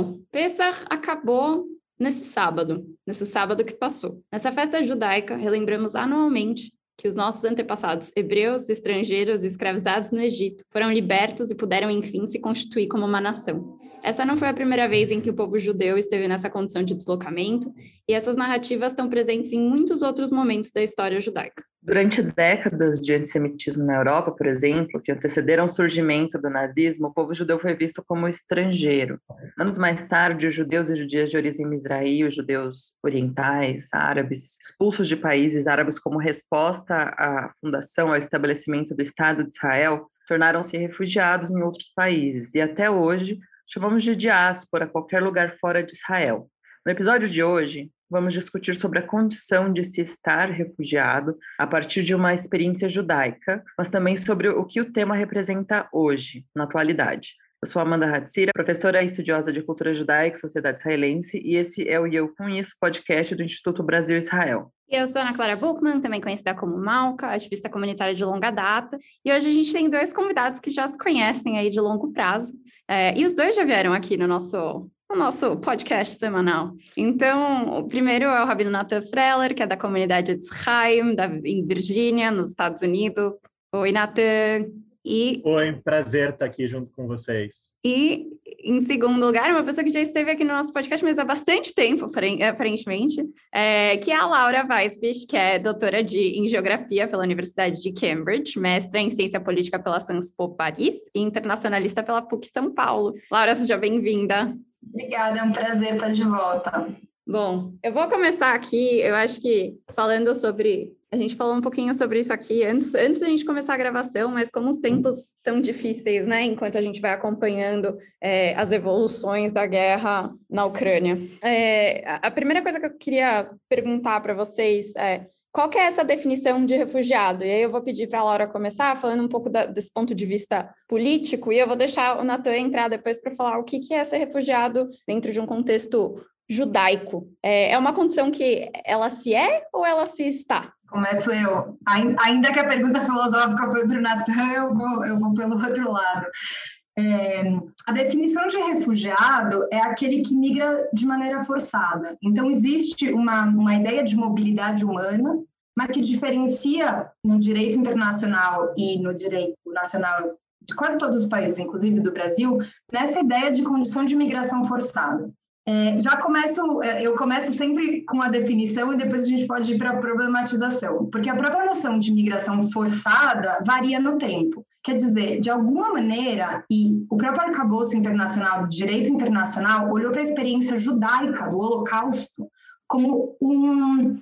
Bom, Pesach acabou nesse sábado, nesse sábado que passou. Nessa festa judaica, relembramos anualmente que os nossos antepassados hebreus, estrangeiros e escravizados no Egito foram libertos e puderam, enfim, se constituir como uma nação. Essa não foi a primeira vez em que o povo judeu esteve nessa condição de deslocamento, e essas narrativas estão presentes em muitos outros momentos da história judaica. Durante décadas de antissemitismo na Europa, por exemplo, que antecederam o surgimento do nazismo, o povo judeu foi visto como estrangeiro. Anos mais tarde, os judeus e judias de origem misraí, os judeus orientais, árabes, expulsos de países árabes como resposta à fundação, ao estabelecimento do Estado de Israel, tornaram-se refugiados em outros países. E até hoje, chamamos de diáspora qualquer lugar fora de Israel. No episódio de hoje, vamos discutir sobre a condição de se estar refugiado a partir de uma experiência judaica, mas também sobre o que o tema representa hoje, na atualidade. Eu sou Amanda Hatzira, professora e estudiosa de cultura judaica e sociedade israelense, e esse é o Eu Com Isso podcast do Instituto Brasil Israel. Eu sou Ana Clara Buchmann, também conhecida como Malca, ativista comunitária de longa data, e hoje a gente tem dois convidados que já se conhecem aí de longo prazo, é, e os dois já vieram aqui no nosso o nosso podcast semanal. Então, o primeiro é o Rabino Nathan Freller, que é da comunidade Tzchaim, da, em Virgínia, nos Estados Unidos. Oi, Nathan. E... Oi, prazer estar aqui junto com vocês. E, em segundo lugar, uma pessoa que já esteve aqui no nosso podcast, mas há bastante tempo, aparentemente, é, que é a Laura Weisbich, que é doutora de, em Geografia pela Universidade de Cambridge, mestra em Ciência Política pela Sciences Po Paris e internacionalista pela PUC São Paulo. Laura, seja bem-vinda. Obrigada, é um prazer estar de volta. Bom, eu vou começar aqui, eu acho que falando sobre a gente falou um pouquinho sobre isso aqui antes, antes da gente começar a gravação, mas como os tempos tão difíceis, né? Enquanto a gente vai acompanhando é, as evoluções da guerra na Ucrânia. É, a primeira coisa que eu queria perguntar para vocês é qual que é essa definição de refugiado? E aí eu vou pedir para a Laura começar falando um pouco da, desse ponto de vista político, e eu vou deixar o Natan entrar depois para falar o que, que é ser refugiado dentro de um contexto judaico. É, é uma condição que ela se é ou ela se está? Começo eu. Ainda que a pergunta filosófica foi para o Natan, eu vou, eu vou pelo outro lado. É, a definição de refugiado é aquele que migra de maneira forçada. Então, existe uma, uma ideia de mobilidade humana, mas que diferencia no direito internacional e no direito nacional de quase todos os países, inclusive do Brasil, nessa ideia de condição de migração forçada. É, já começo, é, eu começo sempre com a definição e depois a gente pode ir para a problematização, porque a própria noção de migração forçada varia no tempo. Quer dizer, de alguma maneira, e o próprio arcabouço internacional, direito internacional, olhou para a experiência judaica do Holocausto como um,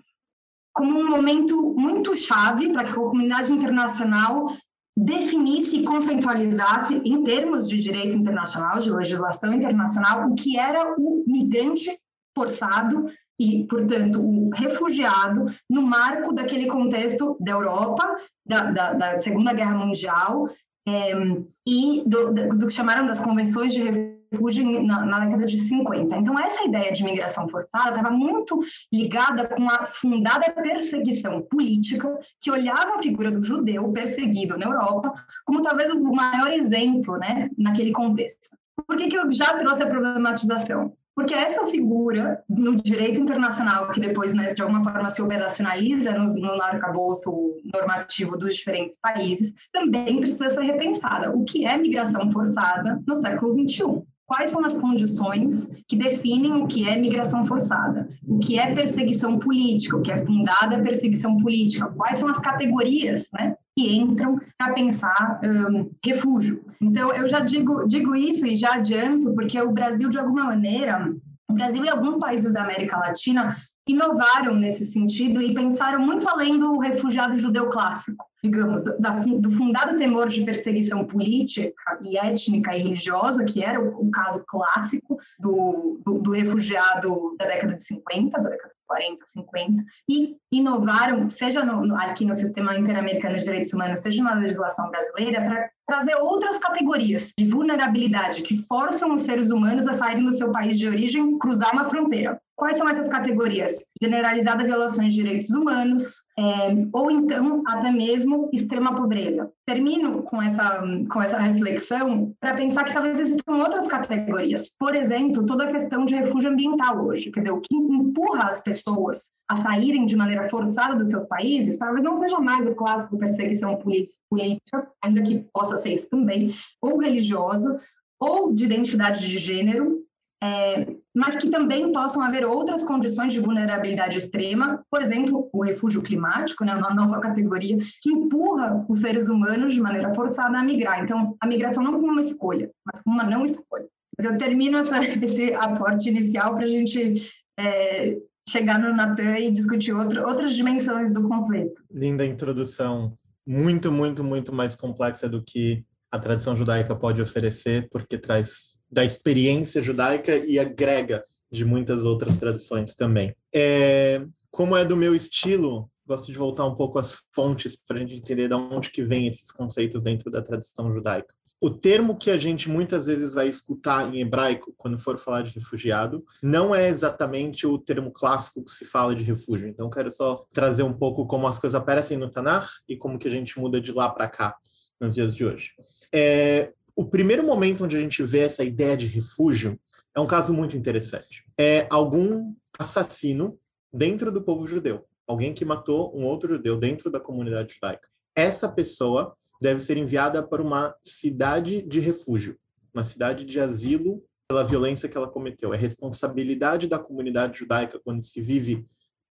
como um momento muito chave para que a comunidade internacional definisse e conceitualizasse, em termos de direito internacional, de legislação internacional, o que era o migrante forçado e, portanto, o refugiado no marco daquele contexto da Europa, da, da, da Segunda Guerra Mundial, é, e do, do, que chamaram das convenções de refúgio na, na, década de 50. Então, essa ideia de migração forçada estava muito ligada com a fundada perseguição política que olhava a figura do judeu perseguido na Europa como talvez o maior exemplo né, naquele contexto. Por que, que eu já trouxe a problematização? Porque essa figura no direito internacional, que depois, né, de alguma forma, se operacionaliza no, no arcabouço normativo dos diferentes países, também precisa ser repensada. O que é migração forçada no século XXI? Quais são as condições que definem o que é migração forçada? O que é perseguição política? O que é fundada a perseguição política? Quais são as categorias né, que entram para pensar um, refúgio. Então, eu já digo, digo isso e já adianto, porque o Brasil, de alguma maneira, o Brasil e alguns países da América Latina inovaram nesse sentido e pensaram muito além do refugiado judeu clássico, digamos, do, da, do fundado temor de perseguição política e étnica e religiosa, que era o, o caso clássico do, do, do, refugiado da década de 50, da década 40, 50, e inovaram, seja no, aqui no Sistema Interamericano de Direitos Humanos, seja na legislação brasileira, para trazer outras categorias de vulnerabilidade que forçam os seres humanos a saírem do seu país de origem, cruzar uma fronteira. Quais são essas categorias? Generalizada violações de direitos humanos, é, ou então até mesmo extrema pobreza. Termino com essa, com essa reflexão para pensar que talvez existam outras categorias. Por exemplo, toda a questão de refúgio ambiental hoje. Quer dizer, o que empurra as pessoas a saírem de maneira forçada dos seus países, talvez não seja mais o clássico perseguição política, ainda que possa ser isso também, ou religioso, ou de identidade de gênero, é, mas que também possam haver outras condições de vulnerabilidade extrema, por exemplo, o refúgio climático, né, uma nova categoria, que empurra os seres humanos de maneira forçada a migrar. Então, a migração não como uma escolha, mas como uma não escolha. Mas eu termino essa, esse aporte inicial para a gente é, chegar no Natan e discutir outro, outras dimensões do conceito. Linda introdução, muito, muito, muito mais complexa do que a tradição judaica pode oferecer, porque traz da experiência judaica e agrega de muitas outras tradições também. É, como é do meu estilo, gosto de voltar um pouco às fontes para a gente entender de onde que vem esses conceitos dentro da tradição judaica. O termo que a gente muitas vezes vai escutar em hebraico quando for falar de refugiado não é exatamente o termo clássico que se fala de refúgio. Então, quero só trazer um pouco como as coisas aparecem no Tanakh e como que a gente muda de lá para cá nos dias de hoje. É, o primeiro momento onde a gente vê essa ideia de refúgio é um caso muito interessante. É algum assassino dentro do povo judeu, alguém que matou um outro judeu dentro da comunidade judaica. Essa pessoa deve ser enviada para uma cidade de refúgio, uma cidade de asilo pela violência que ela cometeu. É responsabilidade da comunidade judaica quando se vive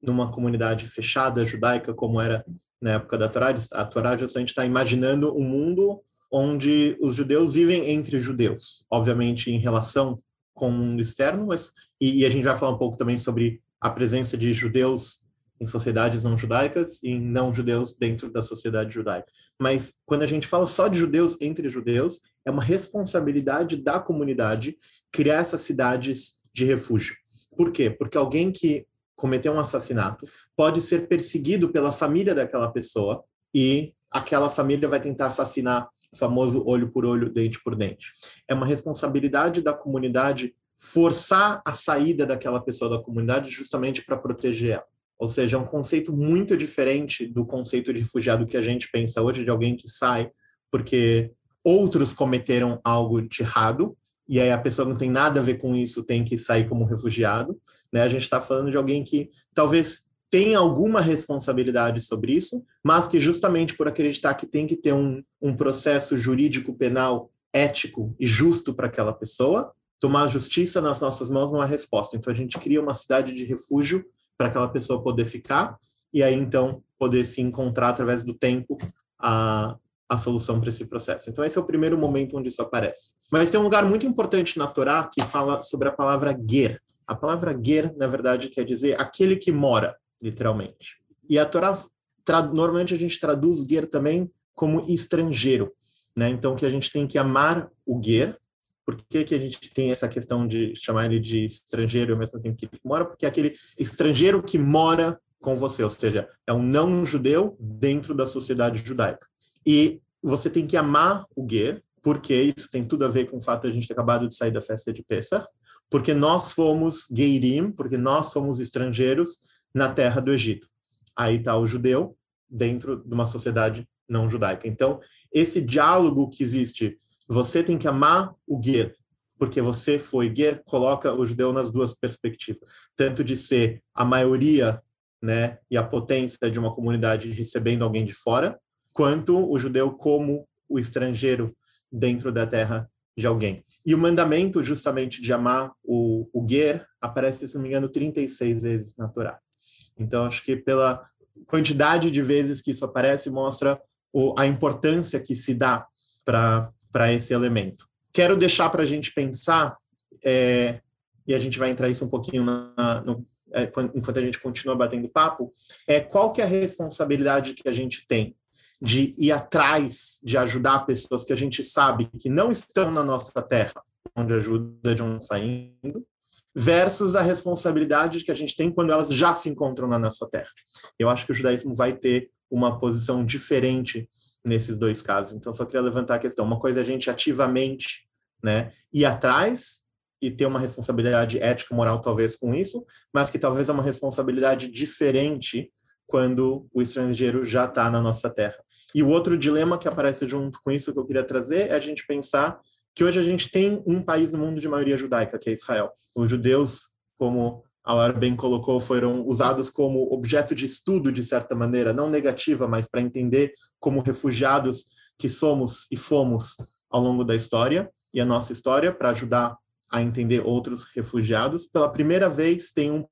numa comunidade fechada judaica, como era na época da Torá. A Torá justamente está imaginando um mundo onde os judeus vivem entre judeus, obviamente em relação com o mundo externo, mas, e, e a gente vai falar um pouco também sobre a presença de judeus em sociedades não judaicas e não judeus dentro da sociedade judaica. Mas quando a gente fala só de judeus entre judeus, é uma responsabilidade da comunidade criar essas cidades de refúgio. Por quê? Porque alguém que cometeu um assassinato pode ser perseguido pela família daquela pessoa e aquela família vai tentar assassinar o famoso olho por olho, dente por dente. É uma responsabilidade da comunidade forçar a saída daquela pessoa da comunidade justamente para proteger ela. Ou seja, é um conceito muito diferente do conceito de refugiado que a gente pensa hoje, de alguém que sai porque outros cometeram algo de errado e aí a pessoa não tem nada a ver com isso, tem que sair como refugiado. Né? A gente está falando de alguém que talvez tenha alguma responsabilidade sobre isso, mas que justamente por acreditar que tem que ter um, um processo jurídico penal ético e justo para aquela pessoa, tomar justiça nas nossas mãos não é resposta. Então a gente cria uma cidade de refúgio para aquela pessoa poder ficar e aí então poder se encontrar através do tempo a, a solução para esse processo. Então esse é o primeiro momento onde isso aparece. Mas tem um lugar muito importante na Torá que fala sobre a palavra ger. A palavra ger, na verdade, quer dizer aquele que mora, literalmente. E a Torá, normalmente a gente traduz ger também como estrangeiro. Né? Então que a gente tem que amar o ger, por que, que a gente tem essa questão de chamar ele de estrangeiro ao mesmo tempo que ele mora? Porque é aquele estrangeiro que mora com você, ou seja, é um não judeu dentro da sociedade judaica. E você tem que amar o Ger, porque isso tem tudo a ver com o fato de a gente ter acabado de sair da festa de Pesach, porque nós fomos Geirim, porque nós somos estrangeiros na terra do Egito. Aí está o judeu dentro de uma sociedade não judaica. Então, esse diálogo que existe você tem que amar o Ger, porque você foi Ger, coloca o judeu nas duas perspectivas, tanto de ser a maioria, né, e a potência de uma comunidade recebendo alguém de fora, quanto o judeu como o estrangeiro dentro da terra de alguém. E o mandamento justamente de amar o, o Ger aparece, se não me engano, 36 vezes na Torá. Então, acho que pela quantidade de vezes que isso aparece, mostra o, a importância que se dá para para esse elemento. Quero deixar para a gente pensar, é, e a gente vai entrar isso um pouquinho na, no, é, enquanto a gente continua batendo papo, é qual que é a responsabilidade que a gente tem de ir atrás, de ajudar pessoas que a gente sabe que não estão na nossa terra, onde ajuda de um saindo, versus a responsabilidade que a gente tem quando elas já se encontram na nossa terra. Eu acho que o judaísmo vai ter uma posição diferente nesses dois casos. Então, só queria levantar a questão. Uma coisa é a gente ativamente né, ir atrás e ter uma responsabilidade ética, moral, talvez, com isso, mas que talvez é uma responsabilidade diferente quando o estrangeiro já está na nossa terra. E o outro dilema que aparece junto com isso que eu queria trazer é a gente pensar que hoje a gente tem um país no mundo de maioria judaica, que é Israel. Os judeus, como a Laura bem colocou, foram usados como objeto de estudo, de certa maneira, não negativa, mas para entender como refugiados que somos e fomos ao longo da história e a nossa história, para ajudar a entender outros refugiados. Pela primeira vez, tem um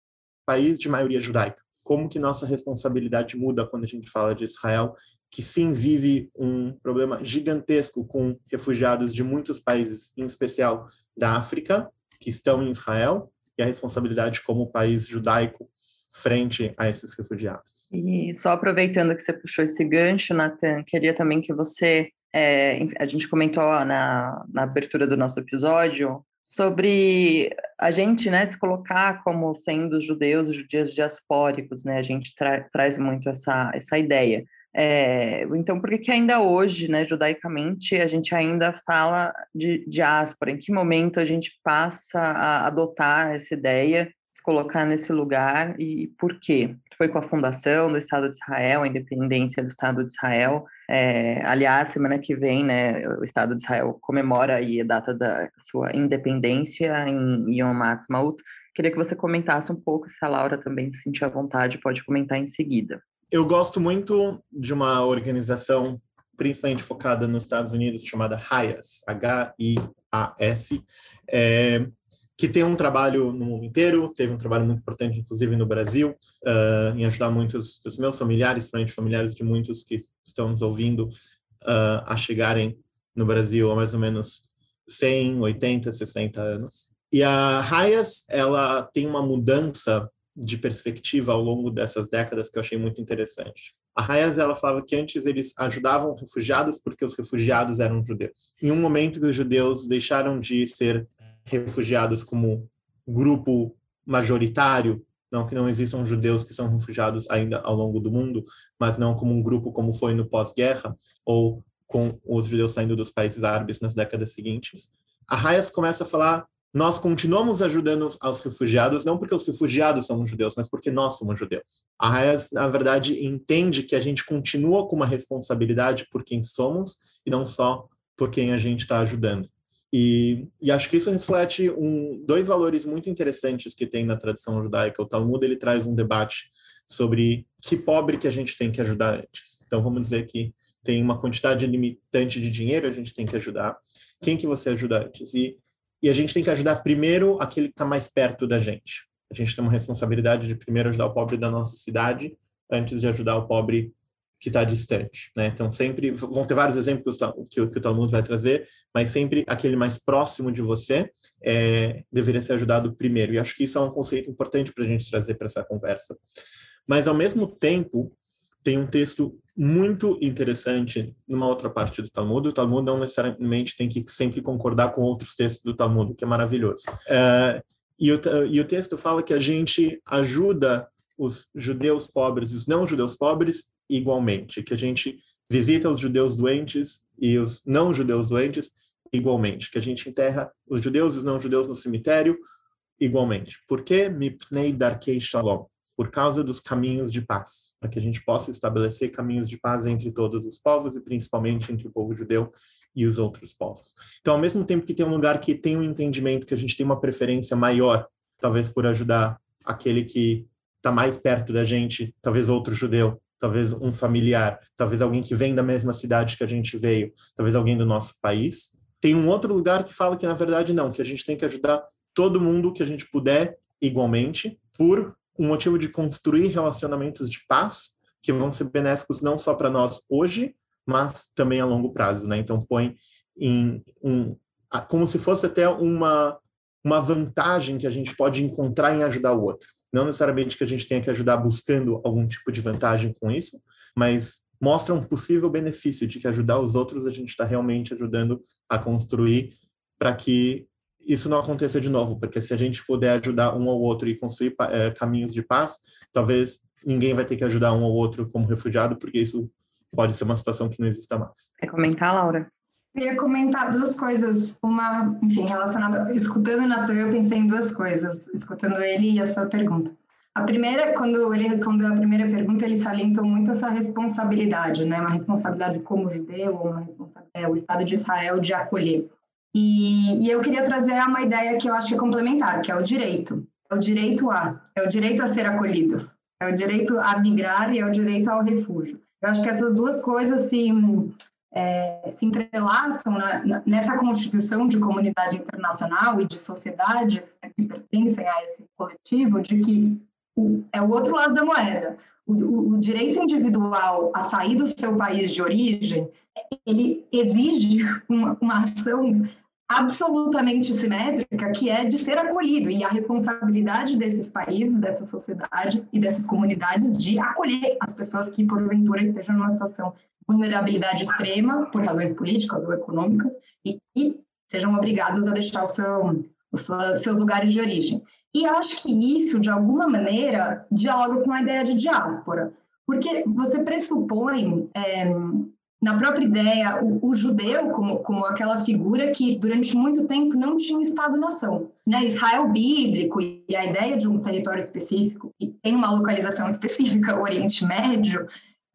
país de maioria judaica. Como que nossa responsabilidade muda quando a gente fala de Israel que sim vive um problema gigantesco com refugiados de muitos países, em especial da África, que estão em Israel, e a responsabilidade como país judaico frente a esses refugiados. E só aproveitando que você puxou esse gancho, Nathan, queria também que você, é, a gente comentou na, na abertura do nosso episódio sobre a gente, né, se colocar como sendo judeus judias diaspóricos, né, a gente tra traz muito essa, essa ideia. É, então, por que, ainda hoje, né, judaicamente, a gente ainda fala de diáspora? Em que momento a gente passa a adotar essa ideia, se colocar nesse lugar e por quê? Foi com a fundação do Estado de Israel, a independência do Estado de Israel. É, aliás, semana que vem, né, o Estado de Israel comemora aí a data da sua independência em Yom Ha'atzmaut. Queria que você comentasse um pouco, se a Laura também se sentir à vontade, pode comentar em seguida eu gosto muito de uma organização principalmente focada nos Estados Unidos chamada HIAS, H-I-A-S, é, que tem um trabalho no mundo inteiro, teve um trabalho muito importante, inclusive no Brasil, uh, em ajudar muitos dos meus familiares, principalmente familiares de muitos que estão nos ouvindo, uh, a chegarem no Brasil há mais ou menos 100, 80, 60 anos. E a HIAS, ela tem uma mudança de perspectiva ao longo dessas décadas que eu achei muito interessante. A Hayas ela falava que antes eles ajudavam refugiados porque os refugiados eram judeus. Em um momento que os judeus deixaram de ser refugiados como grupo majoritário, não que não existam judeus que são refugiados ainda ao longo do mundo, mas não como um grupo como foi no pós-guerra ou com os judeus saindo dos países árabes nas décadas seguintes. A Hayas começa a falar nós continuamos ajudando aos refugiados, não porque os refugiados são judeus, mas porque nós somos judeus. A Hayas, na verdade, entende que a gente continua com uma responsabilidade por quem somos e não só por quem a gente está ajudando. E, e, acho que isso reflete um, dois valores muito interessantes que tem na tradição judaica. O Talmud ele traz um debate sobre que pobre que a gente tem que ajudar antes. Então vamos dizer que tem uma quantidade limitante de dinheiro a gente tem que ajudar. Quem que você ajuda antes? E e a gente tem que ajudar primeiro aquele que está mais perto da gente. A gente tem uma responsabilidade de primeiro ajudar o pobre da nossa cidade antes de ajudar o pobre que está distante, né? Então sempre vão ter vários exemplos que, o, que o Talmud vai trazer, mas sempre aquele mais próximo de você é, deveria ser ajudado primeiro. E acho que isso é um conceito importante para a gente trazer para essa conversa. Mas ao mesmo tempo tem um texto muito interessante numa outra parte do Talmud. O Talmud não necessariamente tem que sempre concordar com outros textos do Talmud, que é maravilhoso. É, e, o, e o texto fala que a gente ajuda os judeus pobres e os não judeus pobres igualmente, que a gente visita os judeus doentes e os não judeus doentes igualmente, que a gente enterra os judeus e os não judeus no cemitério igualmente. Por que mipnei darkei shalom? Por causa dos caminhos de paz, para que a gente possa estabelecer caminhos de paz entre todos os povos e principalmente entre o povo judeu e os outros povos. Então, ao mesmo tempo que tem um lugar que tem um entendimento que a gente tem uma preferência maior, talvez por ajudar aquele que está mais perto da gente, talvez outro judeu, talvez um familiar, talvez alguém que vem da mesma cidade que a gente veio, talvez alguém do nosso país. Tem um outro lugar que fala que na verdade não, que a gente tem que ajudar todo mundo que a gente puder igualmente, por um motivo de construir relacionamentos de paz que vão ser benéficos não só para nós hoje, mas também a longo prazo, né? Então põe em um como se fosse até uma uma vantagem que a gente pode encontrar em ajudar o outro. Não necessariamente que a gente tenha que ajudar buscando algum tipo de vantagem com isso, mas mostra um possível benefício de que ajudar os outros a gente está realmente ajudando a construir para que isso não aconteça de novo, porque se a gente puder ajudar um ao outro e construir é, caminhos de paz, talvez ninguém vai ter que ajudar um ao outro como refugiado, porque isso pode ser uma situação que não exista mais. Quer comentar, Laura? Eu ia comentar duas coisas. Uma, enfim, relacionada. Escutando o Natan, eu pensei em duas coisas, escutando ele e a sua pergunta. A primeira, quando ele respondeu a primeira pergunta, ele salientou muito essa responsabilidade, né? Uma responsabilidade como judeu, uma responsabilidade, é, o Estado de Israel de acolher. E, e, eu queria trazer uma ideia que eu acho que é complementar, que é o direito. É o direito a, é o direito a ser acolhido, é o direito a migrar e é o direito ao refúgio. Eu acho que essas duas coisas se, é, se entrelaçam na, nessa constituição de comunidade internacional e de sociedades que pertencem a esse coletivo, de que o, é o outro lado da moeda. O, o, o, direito individual a sair do seu país de origem, ele exige uma, uma ação absolutamente simétrica, que é de ser acolhido, e a responsabilidade desses países, dessas sociedades e dessas comunidades de acolher as pessoas que, porventura, estejam numa situação de vulnerabilidade extrema, por razões políticas ou econômicas, e, sejam obrigados a deixar o seu, os seus lugares de origem. E acho que isso, de alguma maneira, dialoga com a ideia de diáspora, porque você pressupõe é, na própria ideia, o, o, judeu como, como aquela figura que durante muito tempo não tinha Estado-nação. Né? Israel bíblico e a ideia de um território específico, que tem uma localização específica, o Oriente Médio,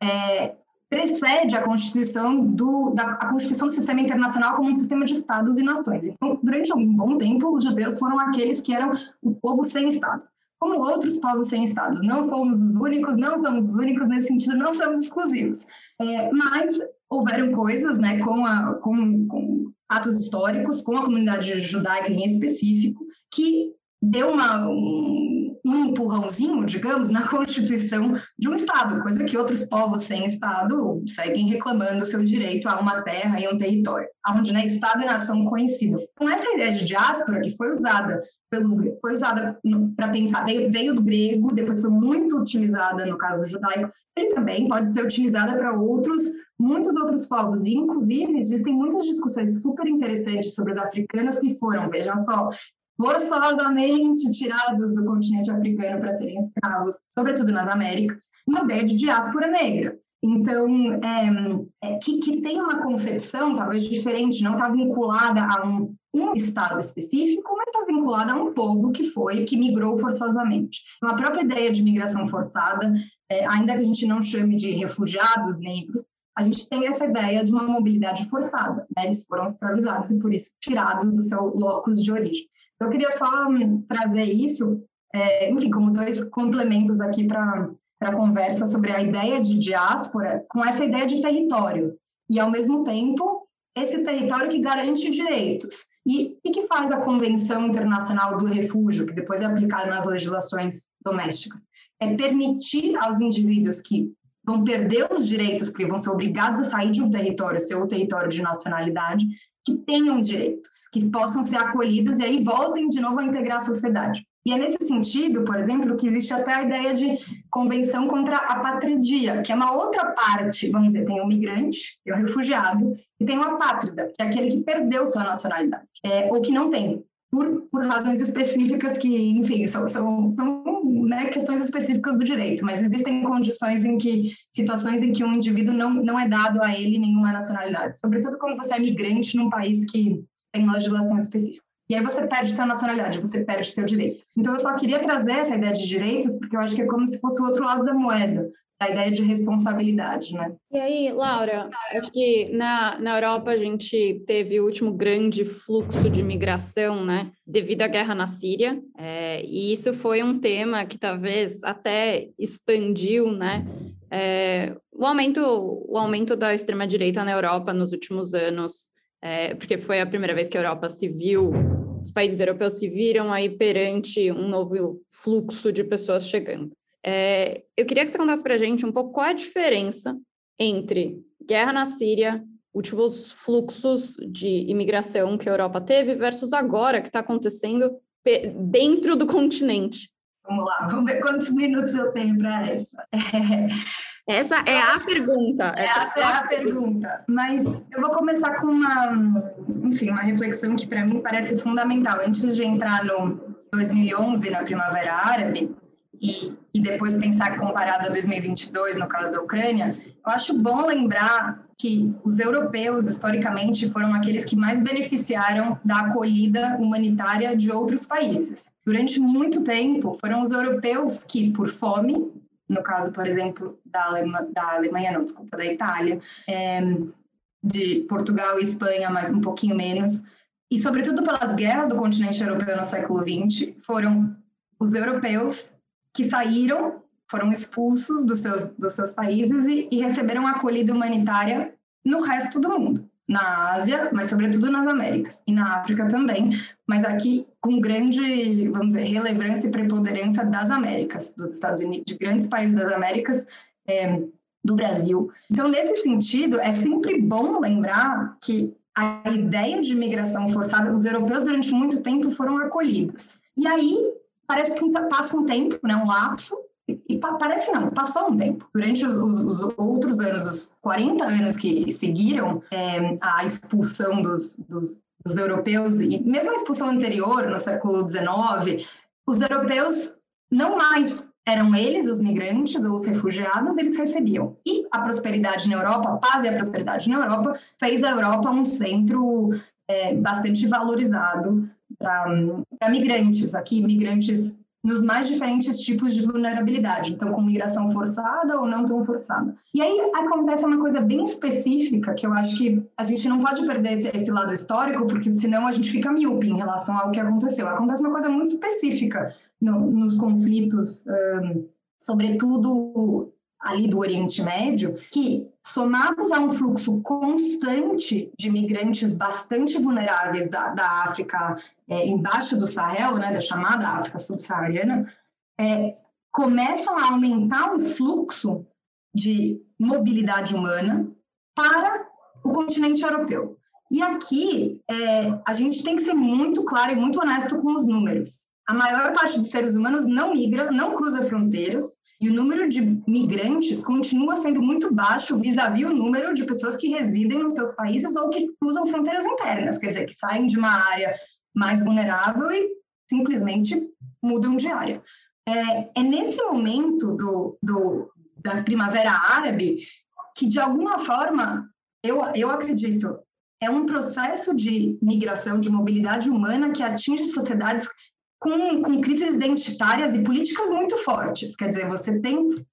é, precede a constituição do, da, a constituição do sistema internacional como um sistema de Estados e nações. Então, durante um bom tempo, os judeus foram aqueles que eram o povo sem Estado como outros povos sem estados. Não fomos os únicos, não somos os únicos, nesse sentido, não somos exclusivos. É, mas houveram coisas, né, com, a, com, com atos históricos, com a comunidade judaica em específico, que deu uma, um, um empurrãozinho, digamos, na constituição de um Estado, coisa que outros povos sem Estado seguem reclamando seu direito a uma terra e um território, onde né, Estado e nação conhecido. Então, essa ideia de diáspora que foi usada pelos, foi usada para pensar, veio, veio do grego, depois foi muito utilizada no caso judaico, ele também pode ser utilizada para outros muitos outros povos, inclusive existem muitas discussões super interessantes sobre os africanos que foram, vejam só, forçosamente tirados do continente africano para serem escravos, sobretudo nas Américas, uma ideia de diáspora negra. Então, é, é, que, que tem uma concepção talvez diferente, não está vinculada a um, um estado específico, mas está vinculada a um povo que foi, que migrou forçosamente. Então, a própria ideia de migração forçada, é, ainda que a gente não chame de refugiados negros, a gente tem essa ideia de uma mobilidade forçada. Né? Eles foram escravizados e, por isso, tirados do seu locus de origem. Eu queria só hum, trazer isso, é, enfim, como dois complementos aqui para a conversa sobre a ideia de diáspora com essa ideia de território. E, ao mesmo tempo, esse território que garante direitos. E, e que faz a Convenção Internacional do Refúgio, que depois é aplicada nas legislações domésticas? É permitir aos indivíduos que vão perder os direitos, porque vão ser obrigados a sair de um território, seu território de nacionalidade, que tenham direitos, que possam ser acolhidos e aí voltem de novo a integrar a sociedade. E é nesse sentido, por exemplo, que existe até a ideia de convenção contra a patridia, que é uma outra parte, vamos dizer, tem o migrante, tem o refugiado, e tem o apátrida, que é aquele que perdeu sua nacionalidade, é, ou que não tem por, por razões específicas que, enfim, são, são, são né, questões específicas do direito, mas existem condições em que, situações em que um indivíduo não, não é dado a ele nenhuma nacionalidade, sobretudo quando você é migrante num país que tem legislação específica. E aí você perde sua nacionalidade, você perde seus direitos. Então eu só queria trazer essa ideia de direitos, porque eu acho que é como se fosse o outro lado da moeda a ideia de responsabilidade, né? E aí, Laura, acho que na, na Europa a gente teve o último grande fluxo de migração, né, devido à guerra na Síria, é, e isso foi um tema que talvez até expandiu, né, é, o aumento, o aumento da extrema direita na Europa nos últimos anos, é, porque foi a primeira vez que a Europa se viu, os países europeus se viram aí perante um novo fluxo de pessoas chegando. É, eu queria que você contasse para a gente um pouco qual é a diferença entre guerra na Síria, últimos fluxos de imigração que a Europa teve, versus agora que está acontecendo dentro do continente. Vamos lá, vamos ver quantos minutos eu tenho para essa. Essa é a pergunta. Essa, essa é, é a pergunta. Mas eu vou começar com uma, enfim, uma reflexão que para mim parece fundamental. Antes de entrar no 2011, na Primavera Árabe, e, depois pensar comparado a 2022, no caso da Ucrânia, eu acho bom lembrar que os europeus, historicamente, foram aqueles que mais beneficiaram da acolhida humanitária de outros países. Durante muito tempo, foram os europeus que, por fome, no caso, por exemplo, da, da Alemanha, não, desculpa, da Itália, é, de Portugal e Espanha, mas um pouquinho menos, e sobretudo pelas guerras do continente europeu no século XX, foram os europeus que saíram foram expulsos dos seus, dos seus países e, e receberam acolhida humanitária no resto do mundo na Ásia, mas sobretudo nas Américas e na África também, mas aqui com grande, vamos dizer, relevância e preponderância das Américas, dos Estados Unidos, de grandes países das Américas, é, do Brasil. Então, nesse sentido, é sempre bom lembrar que a ideia de imigração forçada, os europeus durante muito tempo foram acolhidos. E aí parece que passa um tempo, né, um lapso, e parece não, passou um tempo. Durante os, os, os, outros anos, os 40 anos que seguiram é, a expulsão dos, dos, dos, europeus, e mesmo a expulsão anterior, no século XIX, os europeus não mais eram eles os migrantes ou os refugiados, eles recebiam. E a prosperidade na Europa, a paz e a prosperidade na Europa, fez a Europa um centro é, bastante valorizado para migrantes. Aqui, migrantes nos mais diferentes tipos de vulnerabilidade, então com migração forçada ou não tão forçada. E aí acontece uma coisa bem específica que eu acho que a gente não pode perder esse, esse lado histórico, porque senão a gente fica míope em relação ao que aconteceu. Acontece uma coisa muito específica no, nos conflitos, um, sobretudo ali do Oriente Médio, que somados a um fluxo constante de migrantes bastante vulneráveis da, da África é, embaixo do Sahel, né, da chamada África subsaariana, é, começam a aumentar um fluxo de mobilidade humana para o continente europeu. E aqui é, a gente tem que ser muito claro e muito honesto com os números. A maior parte dos seres humanos não migra, não cruza fronteiras, e o número de migrantes continua sendo muito baixo vis-à-vis -vis o número de pessoas que residem nos seus países ou que cruzam fronteiras internas, quer dizer, que saem de uma área mais vulnerável e simplesmente mudam de área. É, é nesse momento do, do, da primavera árabe que, de alguma forma, eu, eu acredito, é um processo de migração, de mobilidade humana que atinge sociedades com, com crises identitárias e políticas muito fortes. Quer dizer, você tem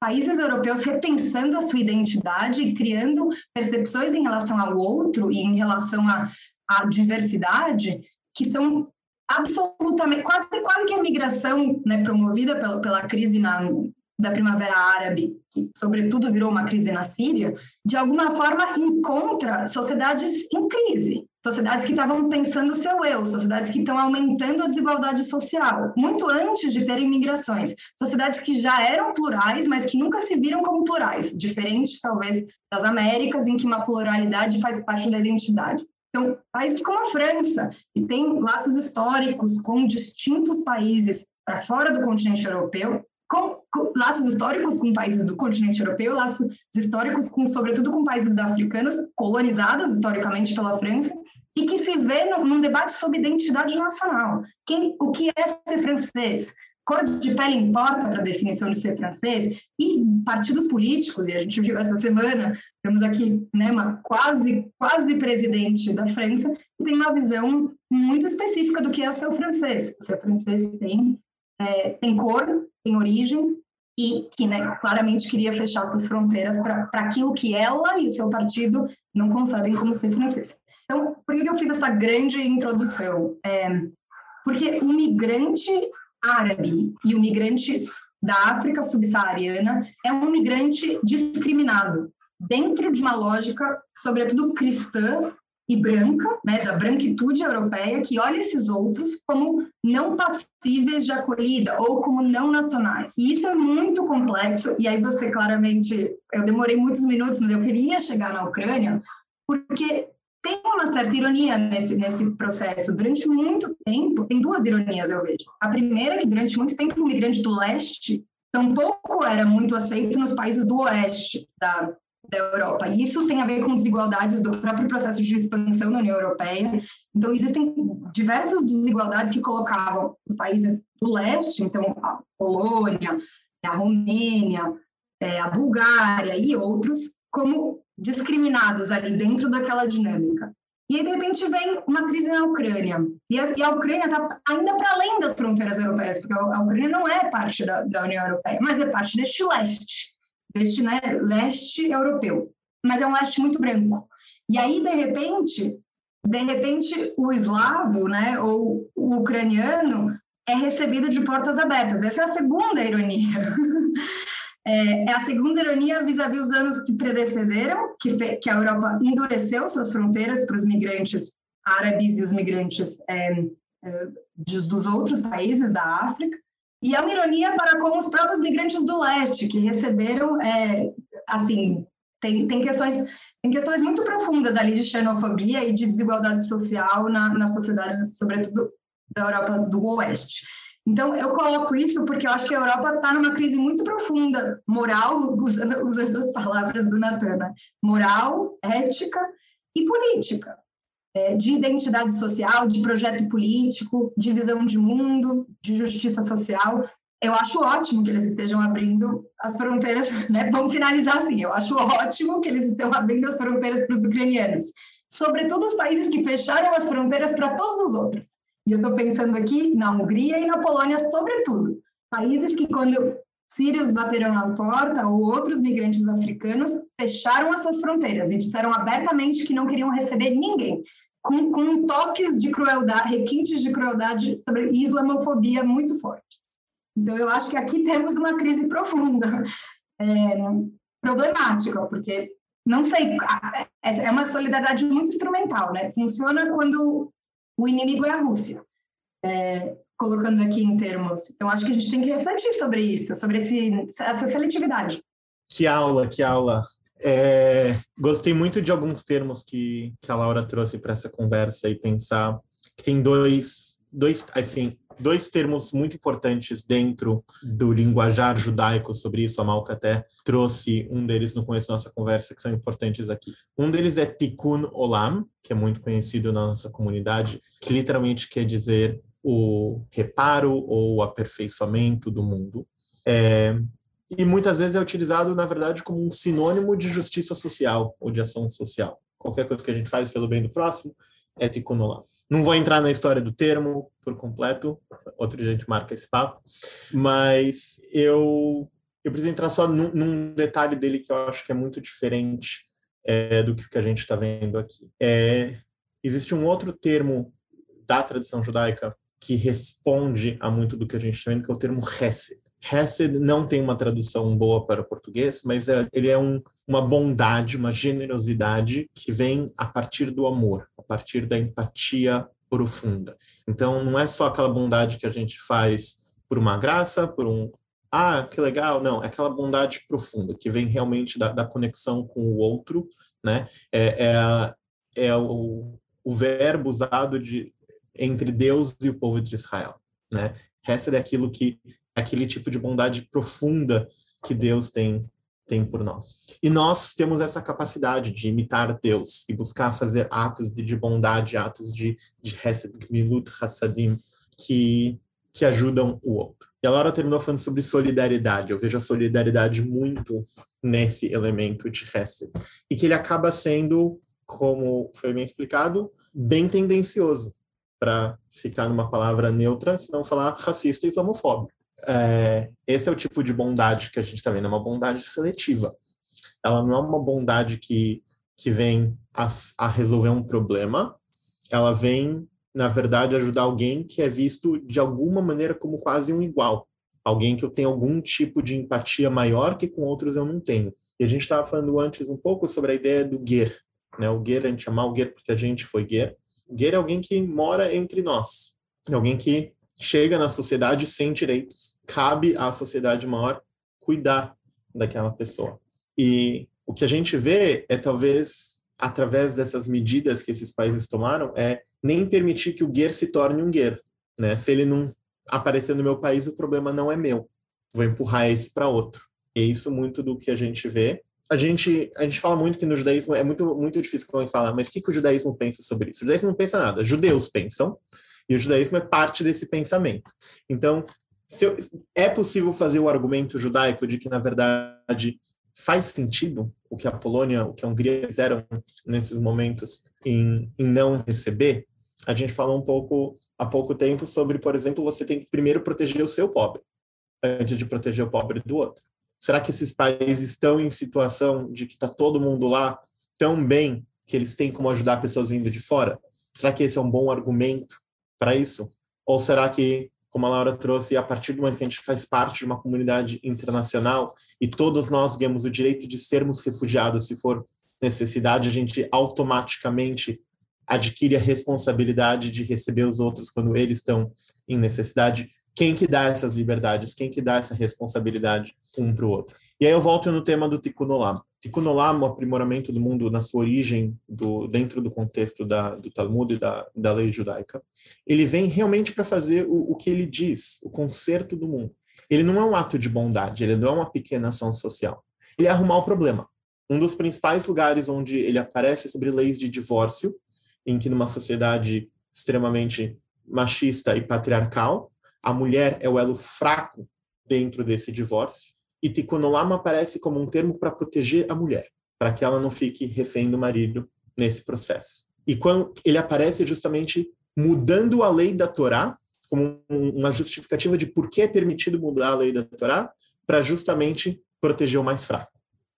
países europeus repensando a sua identidade e criando percepções em relação ao outro e em relação à, à diversidade que são absolutamente quase quase que a migração né, promovida pela, pela crise na, da Primavera Árabe, que sobretudo virou uma crise na Síria, de alguma forma encontra sociedades em crise, sociedades que estavam pensando o seu eu, sociedades que estão aumentando a desigualdade social, muito antes de terem migrações, sociedades que já eram plurais, mas que nunca se viram como plurais, diferentes talvez das Américas, em que uma pluralidade faz parte da identidade. Então, países como a França, que tem laços históricos com distintos países para fora do continente europeu, com, com, laços históricos com países do continente europeu, laços históricos com, sobretudo com países africanos colonizados historicamente pela França e que se vê no, num debate sobre identidade nacional. Quem, o que é ser francês? Cor de pele importa para a definição de ser francês? E partidos políticos, e a gente viu essa semana, temos aqui né, uma quase, quase presidente da França, que tem uma visão muito específica do que é o seu francês. O seu francês tem, é, tem cor, tem origem e que né, claramente queria fechar suas fronteiras para aquilo que ela e o seu partido não concebem como ser francês. Então, por que eu fiz essa grande introdução? É, porque o migrante árabe e o migrante da África subsaariana é um migrante discriminado dentro de uma lógica, sobretudo cristã, e branca, né, da branquitude europeia, que olha esses outros como não passíveis de acolhida ou como não nacionais. E isso é muito complexo, e aí você claramente, eu demorei muitos minutos, mas eu queria chegar na Ucrânia, porque tem uma certa ironia nesse, nesse processo. Durante muito tempo, tem duas ironias, eu vejo. A primeira é que durante muito tempo o migrante do leste tampouco era muito aceito nos países do oeste da, da Europa. E isso tem a ver com desigualdades do próprio processo de expansão da União Europeia. Então, existem diversas desigualdades que colocavam os países do leste, então a Polônia, a Romênia, é, a Bulgária e outros, como discriminados ali dentro daquela dinâmica. E aí, de repente, vem uma crise na Ucrânia. E a, Ucrânia está ainda para além das fronteiras europeias, porque a, Ucrânia não é parte da, União Europeia, mas é parte deste leste, deste né, leste europeu. Mas é um leste muito branco. E aí, de repente, de repente, o eslavo, né, ou o ucraniano, é recebido de portas abertas. Essa é a segunda ironia. É, é, a segunda ironia vis-à-vis os anos que predecederam, que, que a Europa endureceu suas fronteiras para os migrantes árabes e os migrantes é, é, de, dos outros países da África, e é uma ironia para com os próprios migrantes do leste, que receberam, é, assim, tem, tem, questões, tem questões muito profundas ali de xenofobia e de desigualdade social na, na sociedade, sobretudo da Europa do Oeste. Então, eu coloco isso porque eu acho que a Europa está numa crise muito profunda, moral, usando, usando as palavras do Natan, né? moral, ética e política, de identidade social, de projeto político, de visão de mundo, de justiça social. Eu acho ótimo que eles estejam abrindo as fronteiras, né? Vamos finalizar assim. Eu acho ótimo que eles estejam abrindo as fronteiras para os ucranianos, sobretudo os países que fecharam as fronteiras para todos os outros. E eu estou pensando aqui na Hungria e na Polônia, sobretudo. Países que, quando sírios bateram na porta ou outros migrantes africanos, fecharam as suas fronteiras e disseram abertamente que não queriam receber ninguém, com, com toques de crueldade, requintes de crueldade sobre islamofobia muito forte. Então, eu acho que aqui temos uma crise profunda, é, problemática, porque não sei, é uma solidariedade muito instrumental, né? Funciona quando o inimigo é a Rússia. É, colocando aqui em termos. Então, acho que a gente tem que refletir sobre isso, sobre esse, essa seletividade. Que aula, que aula. É, gostei muito de alguns termos que, que a Laura trouxe para essa conversa e pensar que tem dois, dois, enfim, dois termos muito importantes dentro do linguajar judaico sobre isso. A Malca até trouxe um deles no começo da nossa conversa, que são importantes aqui. Um deles é Tikkun Olam, que é muito conhecido na nossa comunidade, que literalmente quer dizer o reparo ou o aperfeiçoamento do mundo. É, e muitas vezes é utilizado, na verdade, como um sinônimo de justiça social ou de ação social. Qualquer coisa que a gente faz pelo bem do próximo é Tikkun. Não vou entrar na história do termo por completo, outro dia a gente marca esse papo, mas eu, eu preciso entrar só num, num detalhe dele que eu acho que é muito diferente é, do que, que a gente está vendo aqui. É, existe um outro termo da tradição judaica que responde a muito do que a gente está vendo, que é o termo Hesed. Hesed não tem uma tradução boa para o português, mas é, ele é um, uma bondade, uma generosidade que vem a partir do amor, a partir da empatia profunda. Então, não é só aquela bondade que a gente faz por uma graça, por um ah, que legal, não, é aquela bondade profunda que vem realmente da, da conexão com o outro, né? É, é, é o, o verbo usado de, entre Deus e o povo de Israel, né? Essa é aquilo que aquele tipo de bondade profunda que Deus tem tem por nós. E nós temos essa capacidade de imitar Deus e buscar fazer atos de, de bondade, atos de, de Hesed, Gmilut, Hassadim, que, que ajudam o outro. E a Laura terminou falando sobre solidariedade. Eu vejo a solidariedade muito nesse elemento de Hesed. E que ele acaba sendo, como foi bem explicado, bem tendencioso, para ficar numa palavra neutra, se não falar racista e islamofóbico. É, esse é o tipo de bondade que a gente está vendo, é uma bondade seletiva. Ela não é uma bondade que, que vem a, a resolver um problema, ela vem, na verdade, ajudar alguém que é visto de alguma maneira como quase um igual. Alguém que eu tenho algum tipo de empatia maior que com outros eu não tenho. E a gente estava falando antes um pouco sobre a ideia do ger. Né? O ger, a gente chama o ger porque a gente foi ger. O ger é alguém que mora entre nós. É alguém que chega na sociedade sem direitos. Cabe à sociedade maior cuidar daquela pessoa. E o que a gente vê é talvez através dessas medidas que esses países tomaram é nem permitir que o guer se torne um guer, né? Se ele não aparecer no meu país, o problema não é meu. Vou empurrar esse para outro. E é isso muito do que a gente vê. A gente a gente fala muito que no judaísmo é muito muito difícil quando falar, mas o que, que o judaísmo pensa sobre isso? O judaísmo não pensa nada. Judeus pensam e o judaísmo é parte desse pensamento. Então, eu, é possível fazer o argumento judaico de que, na verdade, faz sentido o que a Polônia, o que a Hungria fizeram nesses momentos em, em não receber? A gente falou um pouco há pouco tempo sobre, por exemplo, você tem que primeiro proteger o seu pobre antes de proteger o pobre do outro. Será que esses países estão em situação de que está todo mundo lá tão bem que eles têm como ajudar pessoas vindo de fora? Será que esse é um bom argumento para isso? Ou será que, como a Laura trouxe, a partir do momento que a gente faz parte de uma comunidade internacional e todos nós ganhamos o direito de sermos refugiados, se for necessidade, a gente automaticamente adquire a responsabilidade de receber os outros quando eles estão em necessidade? Quem que dá essas liberdades, quem que dá essa responsabilidade um para o outro. E aí eu volto no tema do Tikkun Olam. Tikkun Olam, o aprimoramento do mundo na sua origem, do, dentro do contexto da, do Talmud e da, da lei judaica, ele vem realmente para fazer o, o que ele diz, o conserto do mundo. Ele não é um ato de bondade, ele não é uma pequena ação social. Ele é arrumar o problema. Um dos principais lugares onde ele aparece é sobre leis de divórcio, em que numa sociedade extremamente machista e patriarcal, a mulher é o elo fraco dentro desse divórcio, e Tikkun aparece como um termo para proteger a mulher, para que ela não fique refém do marido nesse processo. E quando ele aparece justamente mudando a lei da Torá, como uma justificativa de por que é permitido mudar a lei da Torá, para justamente proteger o mais fraco.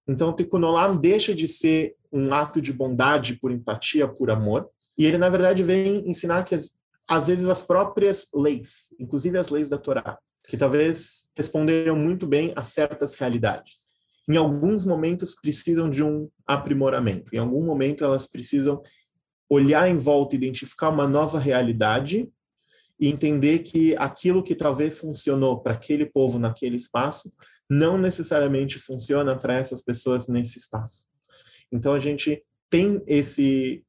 Então, Tikkun deixa de ser um ato de bondade por empatia, por amor, e ele, na verdade, vem ensinar que as, às vezes as próprias leis, inclusive as leis da Torá, que talvez responderam muito bem a certas realidades. Em alguns momentos precisam de um aprimoramento, em algum momento elas precisam olhar em volta, identificar uma nova realidade e entender que aquilo que talvez funcionou para aquele povo naquele espaço não necessariamente funciona para essas pessoas nesse espaço. Então a gente tem esse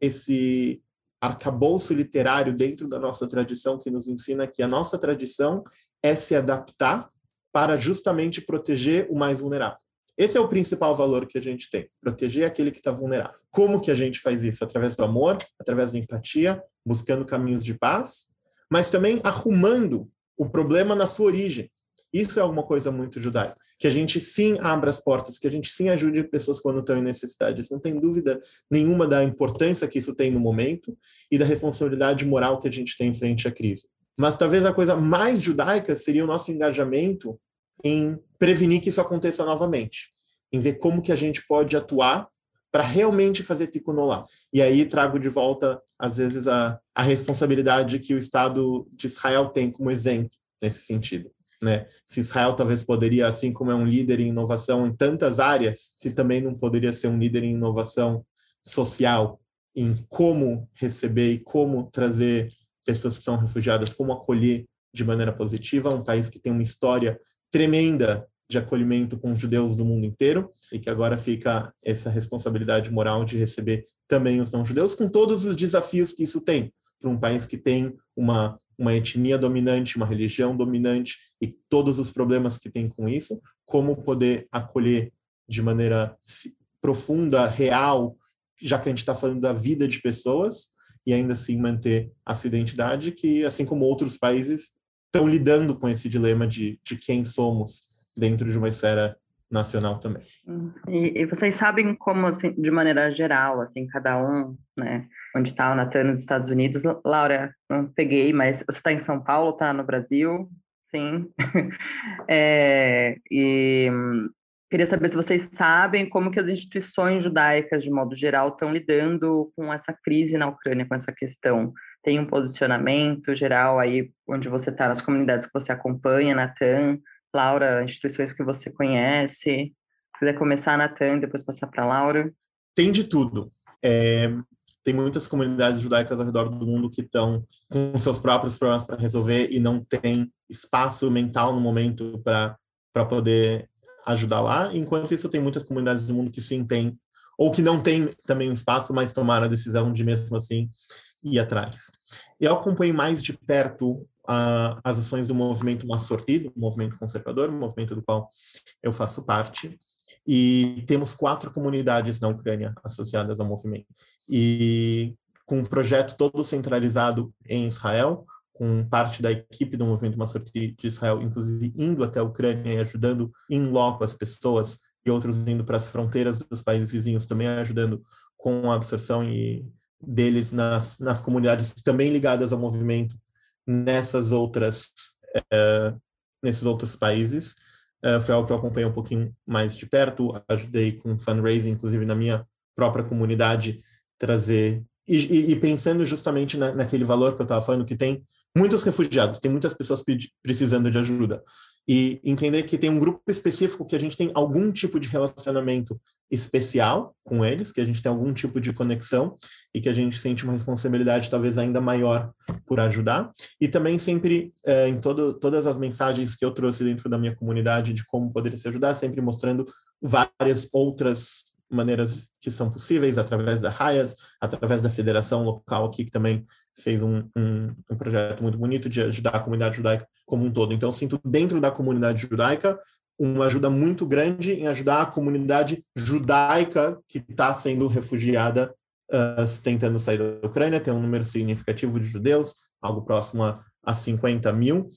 esse arcabouço literário dentro da nossa tradição que nos ensina que a nossa tradição é se adaptar para justamente proteger o mais vulnerável. Esse é o principal valor que a gente tem, proteger aquele que está vulnerável. Como que a gente faz isso? Através do amor, através da empatia, buscando caminhos de paz, mas também arrumando o problema na sua origem. Isso é alguma coisa muito judaica. Que a gente sim abra as portas, que a gente sim ajude pessoas quando estão em necessidade. Não tem dúvida nenhuma da importância que isso tem no momento e da responsabilidade moral que a gente tem frente à crise. Mas talvez a coisa mais judaica seria o nosso engajamento em prevenir que isso aconteça novamente, em ver como que a gente pode atuar para realmente fazer tikkun. E aí trago de volta, às vezes, a, a responsabilidade que o Estado de Israel tem como exemplo nesse sentido. Né? Se Israel talvez poderia, assim como é um líder em inovação em tantas áreas, se também não poderia ser um líder em inovação social, em como receber e como trazer pessoas que são refugiadas, como acolher de maneira positiva, um país que tem uma história tremenda de acolhimento com os judeus do mundo inteiro e que agora fica essa responsabilidade moral de receber também os não-judeus, com todos os desafios que isso tem para um país que tem uma uma etnia dominante, uma religião dominante e todos os problemas que tem com isso, como poder acolher de maneira profunda, real, já que a gente está falando da vida de pessoas, e ainda assim manter a sua identidade, que, assim como outros países, estão lidando com esse dilema de, de quem somos dentro de uma esfera nacional também. E, e vocês sabem como, assim, de maneira geral, assim, cada um, né, onde está o Natan nos Estados Unidos. Laura, não peguei, mas você está em São Paulo, está no Brasil? Sim. é, e queria saber se vocês sabem como que as instituições judaicas, de modo geral, estão lidando com essa crise na Ucrânia, com essa questão. Tem um posicionamento geral aí onde você está, nas comunidades que você acompanha, Natan, Laura, instituições que você conhece. Se quiser começar, Natan, depois passar para Laura. Tem de tudo. É, tem muitas comunidades judaicas ao redor do mundo que estão com seus próprios problemas para resolver e não tem espaço mental no momento para poder ajudar lá. Enquanto isso, tem muitas comunidades do mundo que sim tem, ou que não tem também um espaço, mas tomaram a decisão de mesmo assim ir atrás. Eu acompanhei mais de perto uh, as ações do movimento Massorti, o movimento conservador, movimento do qual eu faço parte, e temos quatro comunidades na Ucrânia associadas ao movimento. E com um projeto todo centralizado em Israel, com parte da equipe do movimento Massorti de Israel, inclusive indo até a Ucrânia e ajudando em loco as pessoas e outros indo para as fronteiras dos países vizinhos, também ajudando com a absorção e deles nas, nas comunidades também ligadas ao movimento nessas outras é, nesses outros países. É, foi algo que eu acompanhei um pouquinho mais de perto, ajudei com fundraising, inclusive na minha própria comunidade, trazer e, e pensando justamente na, naquele valor que eu estava falando, que tem muitos refugiados, tem muitas pessoas precisando de ajuda e entender que tem um grupo específico que a gente tem algum tipo de relacionamento especial com eles, que a gente tem algum tipo de conexão e que a gente sente uma responsabilidade talvez ainda maior por ajudar. E também sempre é, em todo, todas as mensagens que eu trouxe dentro da minha comunidade de como poderia se ajudar, sempre mostrando várias outras maneiras que são possíveis, através da RAIAS, através da federação local aqui, que também fez um, um, um, projeto muito bonito de ajudar a comunidade judaica como um todo. Então, sinto dentro da comunidade judaica uma ajuda muito grande em ajudar a comunidade judaica que está sendo refugiada, uh, tentando sair da Ucrânia, tem um número significativo de judeus, algo próximo a, a 50 mil.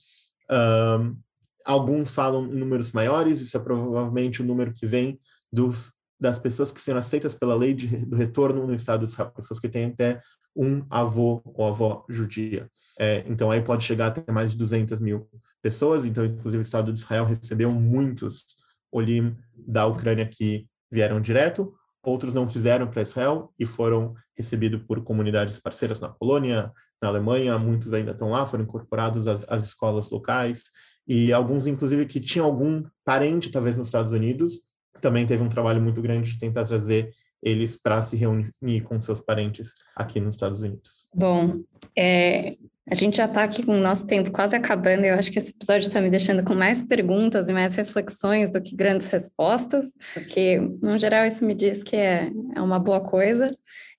Uh, alguns falam números maiores, isso é provavelmente o número que vem dos das pessoas que serão aceitas pela lei de, do retorno no Estado de Israel, pessoas que têm até um avô ou avó judia. É, então, aí pode chegar até mais de 200 mil pessoas. Então, inclusive, o Estado de Israel recebeu muitos olim da Ucrânia que vieram direto, outros não quiseram para Israel e foram recebidos por comunidades parceiras na Polônia, na Alemanha, muitos ainda estão lá, foram incorporados às, às escolas locais, e alguns, inclusive, que tinham algum parente, talvez, nos Estados Unidos, também teve um trabalho muito grande de tentar trazer eles para se reunir com seus parentes aqui nos Estados Unidos. Bom, é, a gente já está aqui com o nosso tempo quase acabando. Eu acho que esse episódio está me deixando com mais perguntas e mais reflexões do que grandes respostas, porque, no geral, isso me diz que é, é uma boa coisa.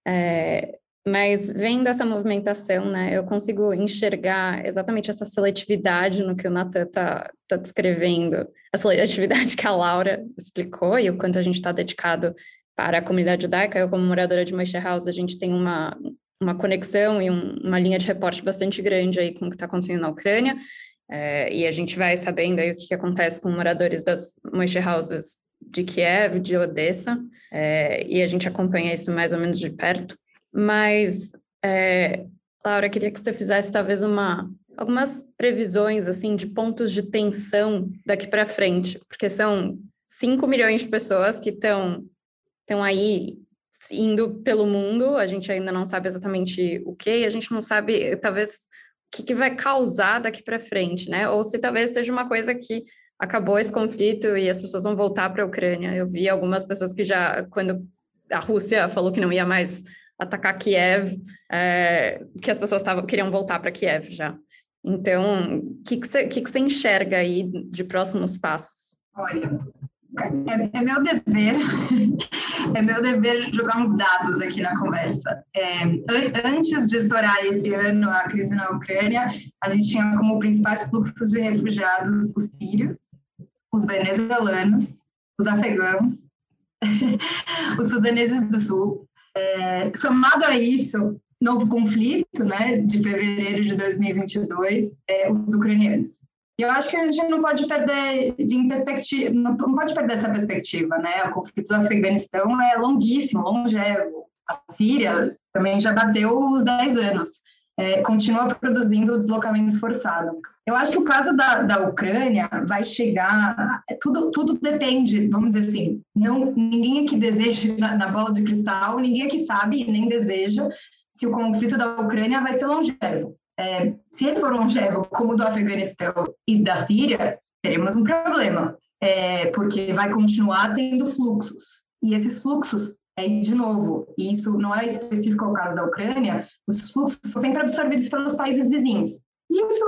É, mas vendo essa movimentação, né, eu consigo enxergar exatamente essa seletividade no que o Natan está tá descrevendo, a seletividade que a Laura explicou e o quanto a gente está dedicado para a comunidade judaica. Eu, como moradora de Moshe House, a gente tem uma, uma conexão e um, uma linha de reporte bastante grande aí com o que está acontecendo na Ucrânia, é, e a gente vai sabendo aí o que, que acontece com moradores das Moshe Houses de Kiev, de Odessa, é, e a gente acompanha isso mais ou menos de perto. Mas, é, Laura, queria que você fizesse talvez uma algumas previsões assim de pontos de tensão daqui para frente, porque são 5 milhões de pessoas que estão estão aí indo pelo mundo, a gente ainda não sabe exatamente o que, a gente não sabe talvez o que, que vai causar daqui para frente, né? Ou se talvez seja uma coisa que acabou esse conflito e as pessoas vão voltar para a Ucrânia. Eu vi algumas pessoas que já, quando a Rússia falou que não ia mais atacar Kiev, é, que as pessoas tavam, queriam voltar para Kiev já. Então, o que, que, você, que, que você enxerga aí de próximos passos? Olha, é, é, meu dever, é meu dever jogar uns dados aqui na conversa. É, antes de estourar esse ano a crise na Ucrânia, a gente tinha como principais fluxos de refugiados os sírios, os venezuelanos, os afegãos, os sudaneses do sul, é, somado a isso, novo conflito, né, de fevereiro de 2022, é, os ucranianos. E eu acho que a gente não pode perder de perspectiva, não pode perder essa perspectiva, né? O conflito do Afeganistão é longuíssimo, longevo. A Síria também já bateu os 10 anos. É, continua produzindo o deslocamento forçado. Eu acho que o caso da, da Ucrânia vai chegar. Tudo, tudo depende, vamos dizer assim. Não, ninguém aqui deseja na, na bola de cristal, ninguém aqui sabe nem deseja se o conflito da Ucrânia vai ser longevo. É, se ele for longevo, como do Afeganistão e da Síria, teremos um problema, é, porque vai continuar tendo fluxos. E esses fluxos, aí de novo, e isso não é específico ao caso da Ucrânia, os fluxos são sempre absorvidos pelos países vizinhos. E isso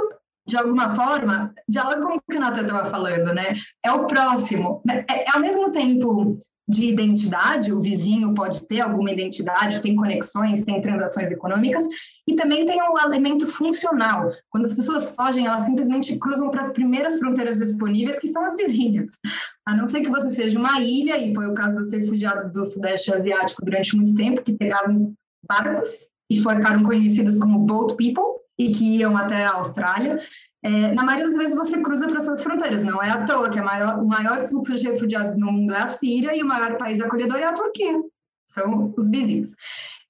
de alguma forma, dialoga com o que o Nathan estava falando, né? É o próximo. É, é, ao mesmo tempo de identidade, o vizinho pode ter alguma identidade, tem conexões, tem transações econômicas, e também tem o um elemento funcional. Quando as pessoas fogem, elas simplesmente cruzam para as primeiras fronteiras disponíveis, que são as vizinhas. A não ser que você seja uma ilha, e foi o caso dos refugiados do Sudeste Asiático durante muito tempo, que pegavam barcos e ficaram conhecidos como boat people, e que iam até a Austrália. é, na maioria das vezes você cruza para suas fronteiras. Não é à toa que maior, o maior fluxo de refugiados no mundo é a Síria e o maior país acolhedor é a Turquia. São os vizinhos.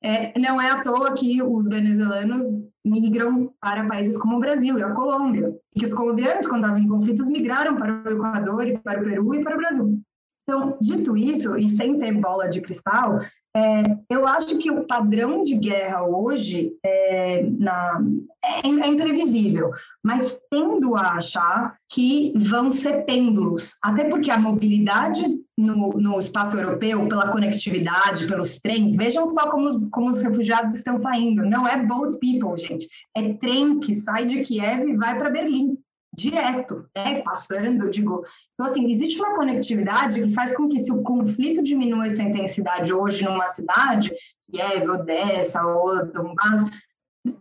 É, não é à toa que os venezuelanos migram para países como o Brasil e a Colômbia, e que os colombianos, quando estavam em conflitos, migraram para o Equador, para o Peru e para o Brasil. Então, dito isso, e sem ter bola de cristal, é, eu acho que o padrão de guerra hoje é, na, é, é, imprevisível, mas tendo a achar que vão ser pêndulos, até porque a mobilidade no, no espaço europeu, pela conectividade, pelos trens, vejam só como os, como os refugiados estão saindo. Não é boat people, gente, é trem que sai de Kiev e vai para Berlim direto, né, passando, digo. Então, assim, existe uma conectividade que faz com que se o conflito diminua essa intensidade hoje numa cidade, Kiev, Odessa, ou Donbass,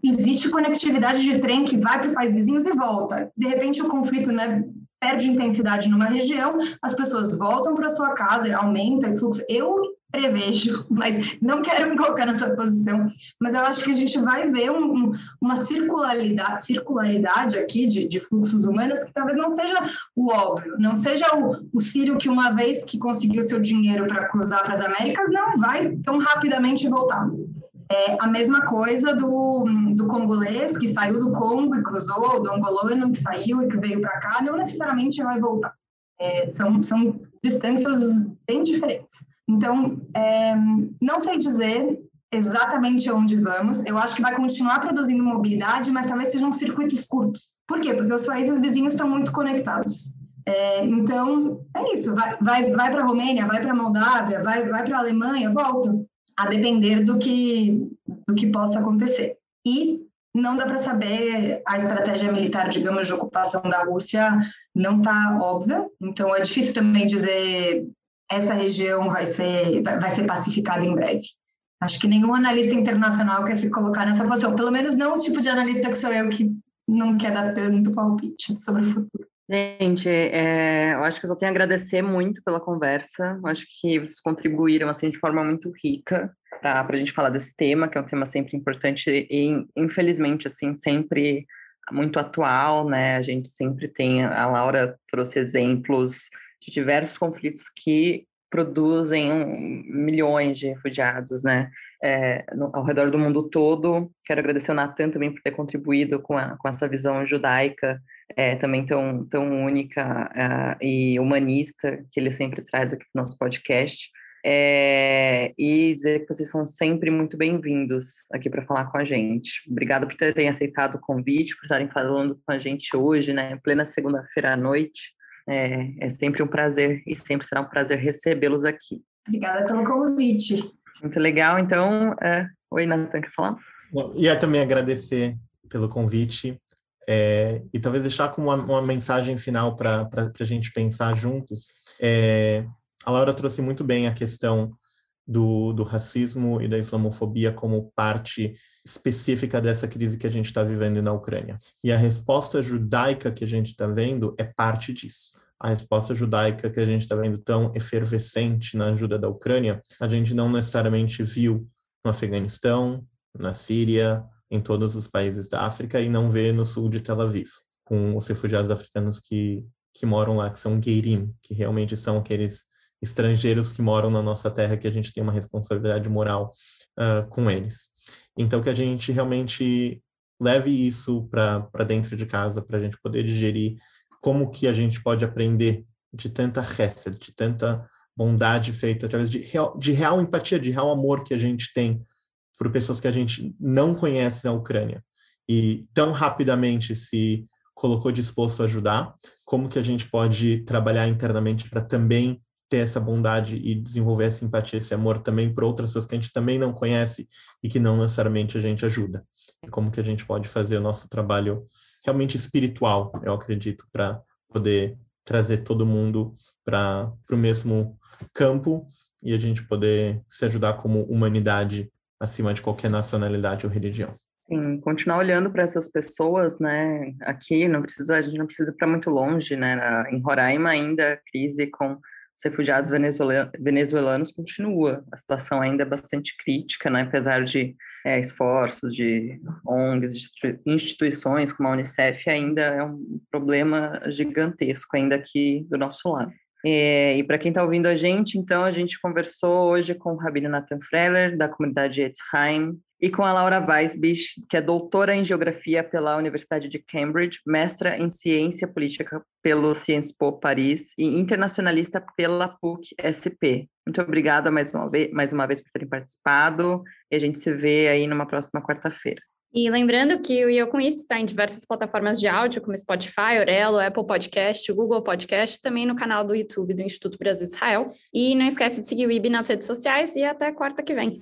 existe conectividade de trem que vai para os países vizinhos e volta. De repente, o conflito, né, perde intensidade numa região, as pessoas voltam para sua casa, aumenta o fluxo. Eu prevejo, mas não quero me colocar nessa posição, mas eu acho que a gente vai ver um, um, uma circularidade, circularidade aqui de, de, fluxos humanos que talvez não seja o óbvio, não seja o, o Sírio que uma vez que conseguiu seu dinheiro para cruzar para as Américas não vai tão rapidamente voltar. É a mesma coisa do, do congolês que saiu do Congo e cruzou, do angolano que saiu e que veio para cá, não necessariamente vai voltar. É, são, são distâncias bem diferentes. Então, é, não sei dizer exatamente onde vamos. Eu acho que vai continuar produzindo mobilidade, mas talvez sejam circuitos curtos. Por quê? Porque os países vizinhos estão muito conectados. É, então, é isso. Vai, vai, vai para a Romênia, vai para a Moldávia, vai, vai para a Alemanha, volta. A depender do que, do que possa acontecer. E não dá para saber a estratégia militar, digamos, de ocupação da Rússia não está óbvia. Então, é difícil também dizer essa região vai ser, vai ser pacificada em breve. Acho que nenhum analista internacional quer se colocar nessa posição, pelo menos não o tipo de analista que sou eu, que não quer dar tanto palpite sobre o futuro. Gente, é, eu acho que eu só tenho a agradecer muito pela conversa. Eu acho que vocês contribuíram assim de forma muito rica para a gente falar desse tema, que é um tema sempre importante e, infelizmente, assim, sempre muito atual, né? A gente sempre tem, a Laura trouxe exemplos de diversos conflitos que produzem milhões de refugiados, né, é, no, ao redor do mundo todo. Quero agradecer ao Natan também por ter contribuído com, a, com essa visão judaica é, também tão, tão única uh, e humanista que ele sempre traz aqui no nosso podcast. É, e dizer que vocês são sempre muito bem-vindos aqui para falar com a gente. Obrigada por terem aceitado o convite, por estarem falando com a gente hoje, né, em plena segunda-feira à noite. É, é sempre um prazer e sempre será um prazer recebê-los aqui. Obrigada pelo convite. Muito legal. Então, é... oi, Nathan, quer falar? E é também agradecer pelo convite é, e talvez deixar como uma, uma mensagem final para a gente pensar juntos. É, a Laura trouxe muito bem a questão do, do racismo e da islamofobia como parte específica dessa crise que a gente está vivendo na Ucrânia. E a resposta judaica que a gente está vendo é parte disso. A resposta judaica que a gente está vendo tão efervescente na ajuda da Ucrânia, a gente não necessariamente viu no Afeganistão, na Síria, em todos os países da África e não vê no sul de Tel Aviv, com os refugiados africanos que, que moram lá, que são Geirim, que realmente são aqueles estrangeiros que moram na nossa terra, que a gente tem uma responsabilidade moral uh, com eles. Então, que a gente realmente leve isso para dentro de casa, para a gente poder digerir como que a gente pode aprender de tanta hesed, de tanta bondade feita através de real, de real empatia, de real amor que a gente tem por pessoas que a gente não conhece na Ucrânia e tão rapidamente se colocou disposto a ajudar, como que a gente pode trabalhar internamente para também ter essa bondade e desenvolver essa empatia, esse amor também para outras pessoas que a gente também não conhece e que não necessariamente a gente ajuda. E como que a gente pode fazer o nosso trabalho realmente espiritual, eu acredito, para poder trazer todo mundo para o mesmo campo e a gente poder se ajudar como humanidade acima de qualquer nacionalidade ou religião. Sim, continuar olhando para essas pessoas, né? Aqui não precisa, a gente não precisa para muito longe, né? Em Roraima ainda a crise com os refugiados venezuelanos continua. A situação ainda é bastante crítica, né? apesar de é, esforços de ONGs, de instituições como a Unicef, ainda é um problema gigantesco, ainda aqui do nosso lado. É, e para quem está ouvindo a gente, então, a gente conversou hoje com o Rabino Nathan Freller, da comunidade Etzheim, e com a Laura Weisbich, que é doutora em Geografia pela Universidade de Cambridge, mestra em Ciência Política pelo Sciences Po Paris e internacionalista pela PUC-SP. Muito obrigada mais uma, vez, mais uma vez por terem participado e a gente se vê aí numa próxima quarta-feira. E lembrando que o Eu Com Isso está em diversas plataformas de áudio, como Spotify, Orelo, Apple Podcast, Google Podcast, também no canal do YouTube do Instituto Brasil Israel. E não esquece de seguir o IB nas redes sociais e até quarta que vem.